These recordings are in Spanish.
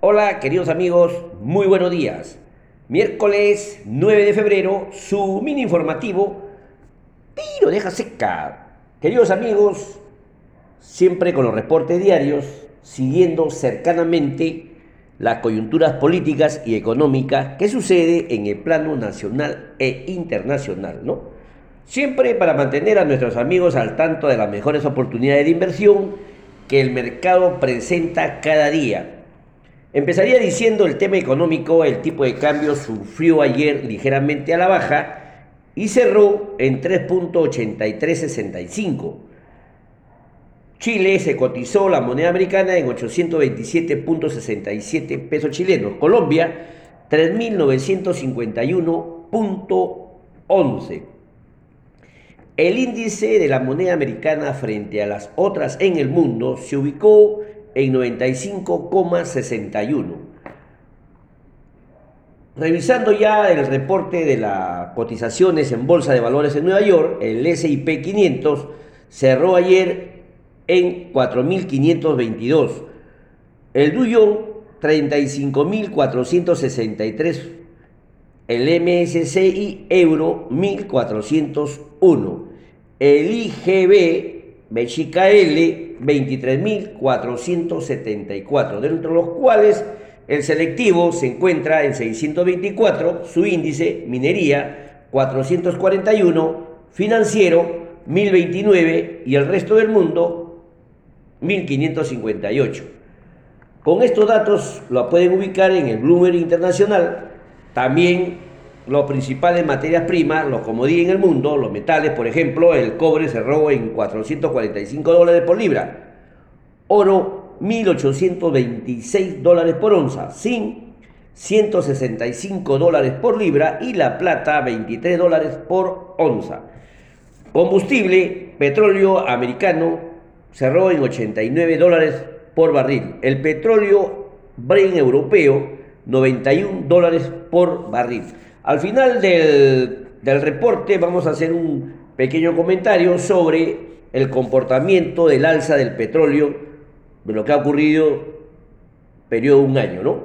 Hola queridos amigos, muy buenos días. Miércoles 9 de febrero, su mini informativo, tiro deja seca. Queridos amigos, siempre con los reportes diarios, siguiendo cercanamente las coyunturas políticas y económicas que sucede en el plano nacional e internacional, ¿no? Siempre para mantener a nuestros amigos al tanto de las mejores oportunidades de inversión que el mercado presenta cada día Empezaría diciendo el tema económico, el tipo de cambio sufrió ayer ligeramente a la baja y cerró en 3.8365. Chile se cotizó la moneda americana en 827.67 pesos chilenos. Colombia 3.951.11. El índice de la moneda americana frente a las otras en el mundo se ubicó en 95,61. Revisando ya el reporte de las cotizaciones en Bolsa de Valores en Nueva York, el SIP 500 cerró ayer en 4.522. El Dow 35.463. El MSCI Euro 1.401. El IGB Mexica L 23.474, dentro de los cuales el selectivo se encuentra en 624, su índice, minería, 441, financiero, 1029 y el resto del mundo, 1558. Con estos datos lo pueden ubicar en el Bloomberg Internacional, también los principales materias primas, los comodín en el mundo, los metales, por ejemplo, el cobre cerró en 445 dólares por libra, oro 1.826 dólares por onza, zinc 165 dólares por libra y la plata 23 dólares por onza. Combustible, petróleo americano cerró en 89 dólares por barril. El petróleo Brent europeo 91 dólares por barril. Al final del, reporte vamos a hacer un pequeño comentario sobre el comportamiento del alza del petróleo, de lo que ha ocurrido periodo de un año, ¿no?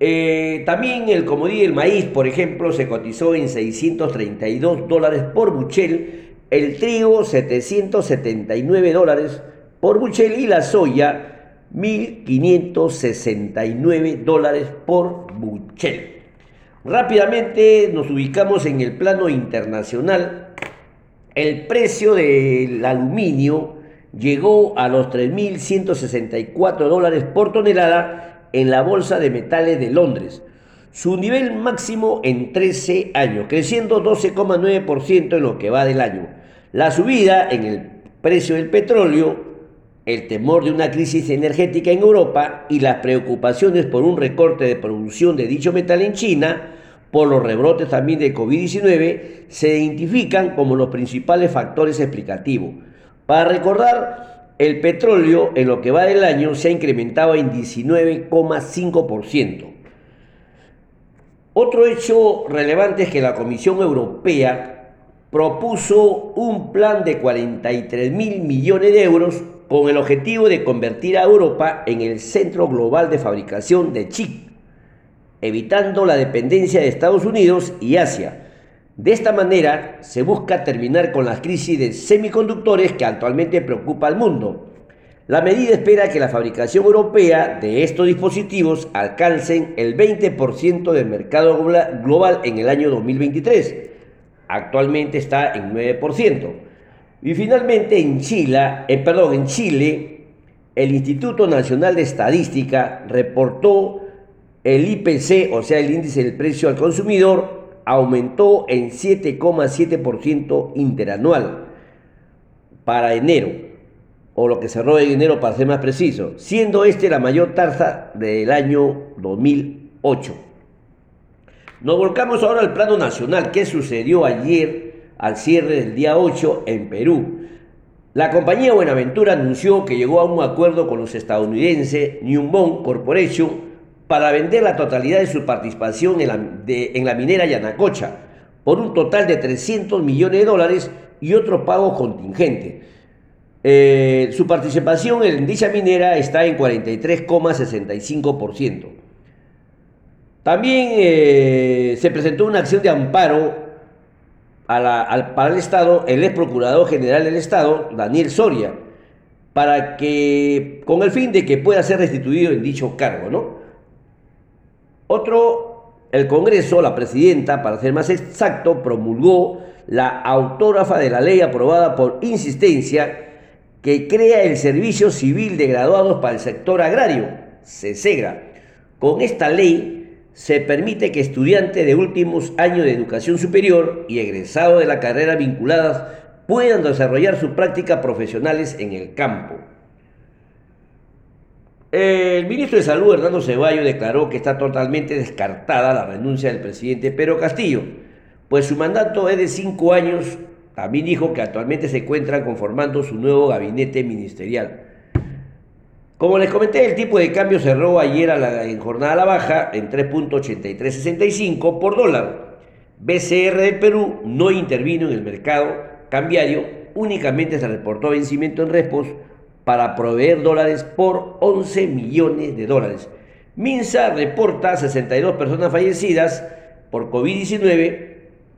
Eh, también el comodín el maíz, por ejemplo, se cotizó en 632 dólares por buchel, el trigo 779 dólares por buchel y la soya 1.569 dólares por buchel. Rápidamente nos ubicamos en el plano internacional. El precio del aluminio llegó a los 3.164 dólares por tonelada en la Bolsa de Metales de Londres, su nivel máximo en 13 años, creciendo 12,9% en lo que va del año. La subida en el precio del petróleo el temor de una crisis energética en Europa y las preocupaciones por un recorte de producción de dicho metal en China, por los rebrotes también de COVID-19, se identifican como los principales factores explicativos. Para recordar, el petróleo en lo que va del año se ha incrementado en 19,5%. Otro hecho relevante es que la Comisión Europea propuso un plan de 43 mil millones de euros con el objetivo de convertir a Europa en el centro global de fabricación de chip, evitando la dependencia de Estados Unidos y Asia. De esta manera se busca terminar con la crisis de semiconductores que actualmente preocupa al mundo. La medida espera que la fabricación europea de estos dispositivos alcancen el 20% del mercado global en el año 2023. Actualmente está en 9%. Y finalmente en Chile, eh, perdón, en Chile, el Instituto Nacional de Estadística reportó el IPC, o sea, el índice del precio al consumidor, aumentó en 7,7% interanual para enero, o lo que cerró en enero para ser más preciso, siendo este la mayor tasa del año 2008. Nos volcamos ahora al plano nacional. ¿Qué sucedió ayer al cierre del día 8 en Perú. La compañía Buenaventura anunció que llegó a un acuerdo con los estadounidenses Newmont Corporation para vender la totalidad de su participación en la, minera Yanacocha por un total de 300 millones de dólares y otro pago contingente. Eh, su participación en dicha minera está en 43,65%. También eh, se presentó una acción de amparo al, para el Estado, el ex procurador general del Estado, Daniel Soria, para que, con el fin de que pueda ser restituido en dicho cargo, ¿no? Otro, el Congreso, la presidenta, para ser más exacto, promulgó la autógrafa de la ley aprobada por insistencia que crea el Servicio Civil de Graduados para el Sector Agrario, CESEGRA. Con esta ley se permite que estudiantes de últimos años de educación superior y egresados de la carrera vinculadas puedan desarrollar sus prácticas profesionales en el campo. El ministro de Salud, Hernando Ceballos, declaró que está totalmente descartada la renuncia del presidente Pedro Castillo, pues su mandato es de cinco años. También dijo que actualmente se encuentran conformando su nuevo gabinete ministerial. Como les comenté, el tipo de cambio cerró ayer a la, en jornada a la baja en 3.8365 por dólar. BCR de Perú no intervino en el mercado cambiario, únicamente se reportó vencimiento en repos para proveer dólares por 11 millones de dólares. Minsa reporta 62 personas fallecidas por COVID-19,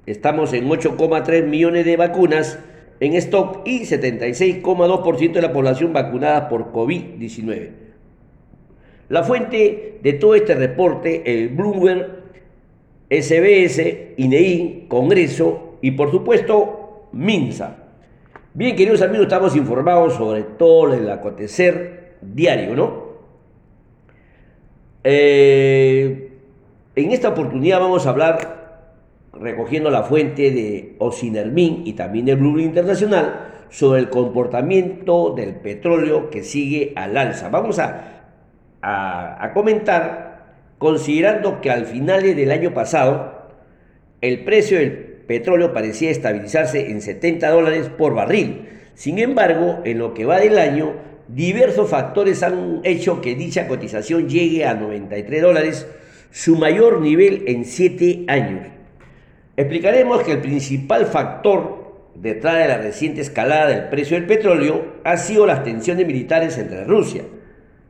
estamos en 8,3 millones de vacunas en stock y 76,2% de la población vacunada por COVID-19. La fuente de todo este reporte, el Bloomberg, SBS, INEI, Congreso y por supuesto MINSA. Bien, queridos amigos, estamos informados sobre todo el acontecer diario, ¿no? Eh, en esta oportunidad vamos a hablar recogiendo la fuente de Ocinermin y también del Blue Internacional sobre el comportamiento del petróleo que sigue al alza. Vamos a, a, comentar, considerando que al final del año pasado el precio del petróleo parecía estabilizarse en 70 dólares por barril. Sin embargo, en lo que va del año, diversos factores han hecho que dicha cotización llegue a 93 dólares, su mayor nivel en 7 años. Explicaremos que el principal factor detrás de la reciente escalada del precio del petróleo ha sido las tensiones militares entre Rusia,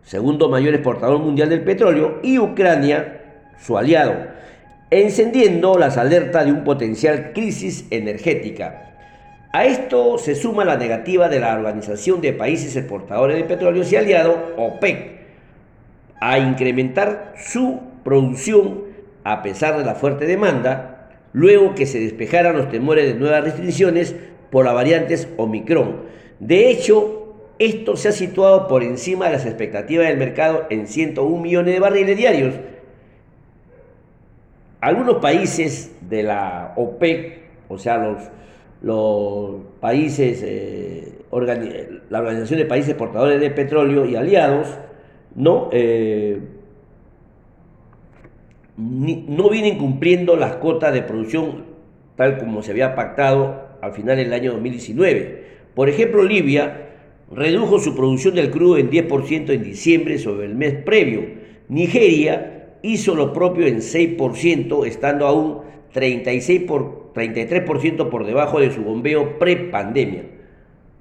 segundo mayor exportador mundial del petróleo, y Ucrania, su aliado, encendiendo las alertas de un potencial crisis energética. A esto se suma la negativa de la Organización de Países Exportadores de Petróleo y aliado, OPEC, a incrementar su producción a pesar de la fuerte demanda luego que se despejaran los temores de nuevas restricciones por las variantes Omicron. De hecho, esto se ha situado por encima de las expectativas del mercado en 101 millones de barriles diarios. Algunos países de la OPEC, o sea, los, países, eh, la Organización de Países Exportadores de Petróleo y aliados, ¿no? Eh, no vienen cumpliendo las cotas de producción tal como se había pactado al final del año 2019. Por ejemplo, Libia redujo su producción del crudo en 10% en diciembre sobre el mes previo. Nigeria hizo lo propio en 6%, estando aún 36 por, 33% por debajo de su bombeo pre-pandemia.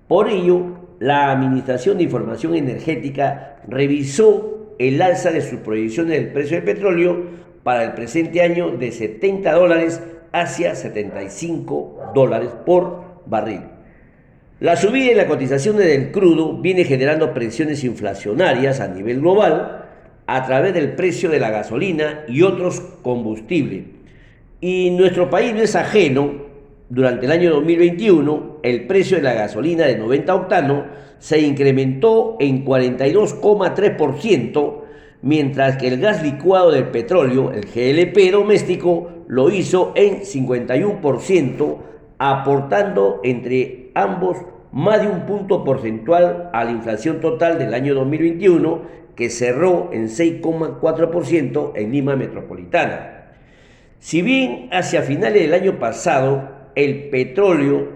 Por ello, la Administración de Información Energética revisó el alza de sus proyecciones del precio del petróleo para el presente año de 70 dólares hacia 75 dólares por barril. La subida en la cotización del crudo viene generando presiones inflacionarias a nivel global a través del precio de la gasolina y otros combustibles. Y nuestro país no es ajeno. Durante el año 2021, el precio de la gasolina de 90 octano se incrementó en 42,3% mientras que el gas licuado del petróleo, el GLP doméstico, lo hizo en 51%, aportando entre ambos más de un punto porcentual a la inflación total del año 2021, que cerró en 6,4% en Lima Metropolitana. Si bien hacia finales del año pasado el petróleo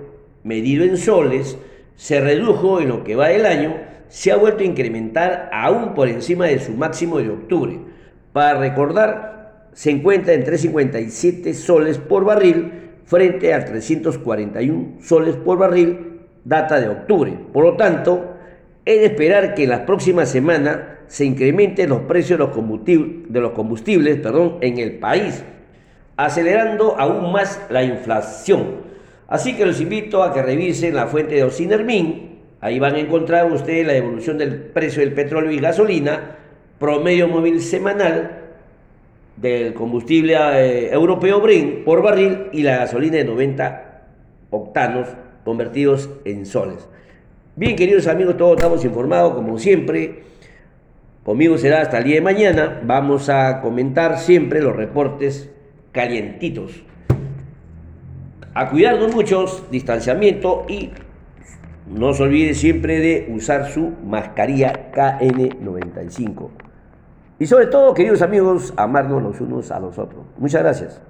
medido en soles se redujo en lo que va del año, se ha vuelto a incrementar aún por encima de su máximo de octubre. Para recordar, se encuentra en 357 soles por barril frente a 341 soles por barril data de octubre. Por lo tanto, es de esperar que en las próximas semanas se incrementen los precios de los combustibles, de los combustibles perdón, en el país, acelerando aún más la inflación. Así que los invito a que revisen la fuente de Ocinermin. Ahí van a encontrar ustedes la evolución del precio del petróleo y gasolina, promedio móvil semanal del combustible eh, europeo Brin por barril y la gasolina de 90 octanos convertidos en soles. Bien, queridos amigos, todos estamos informados, como siempre. Conmigo será hasta el día de mañana. Vamos a comentar siempre los reportes calientitos. A cuidarnos muchos, distanciamiento y no se olvide siempre de usar su mascarilla KN95. Y sobre todo, queridos amigos, amarnos los unos a los otros. Muchas gracias.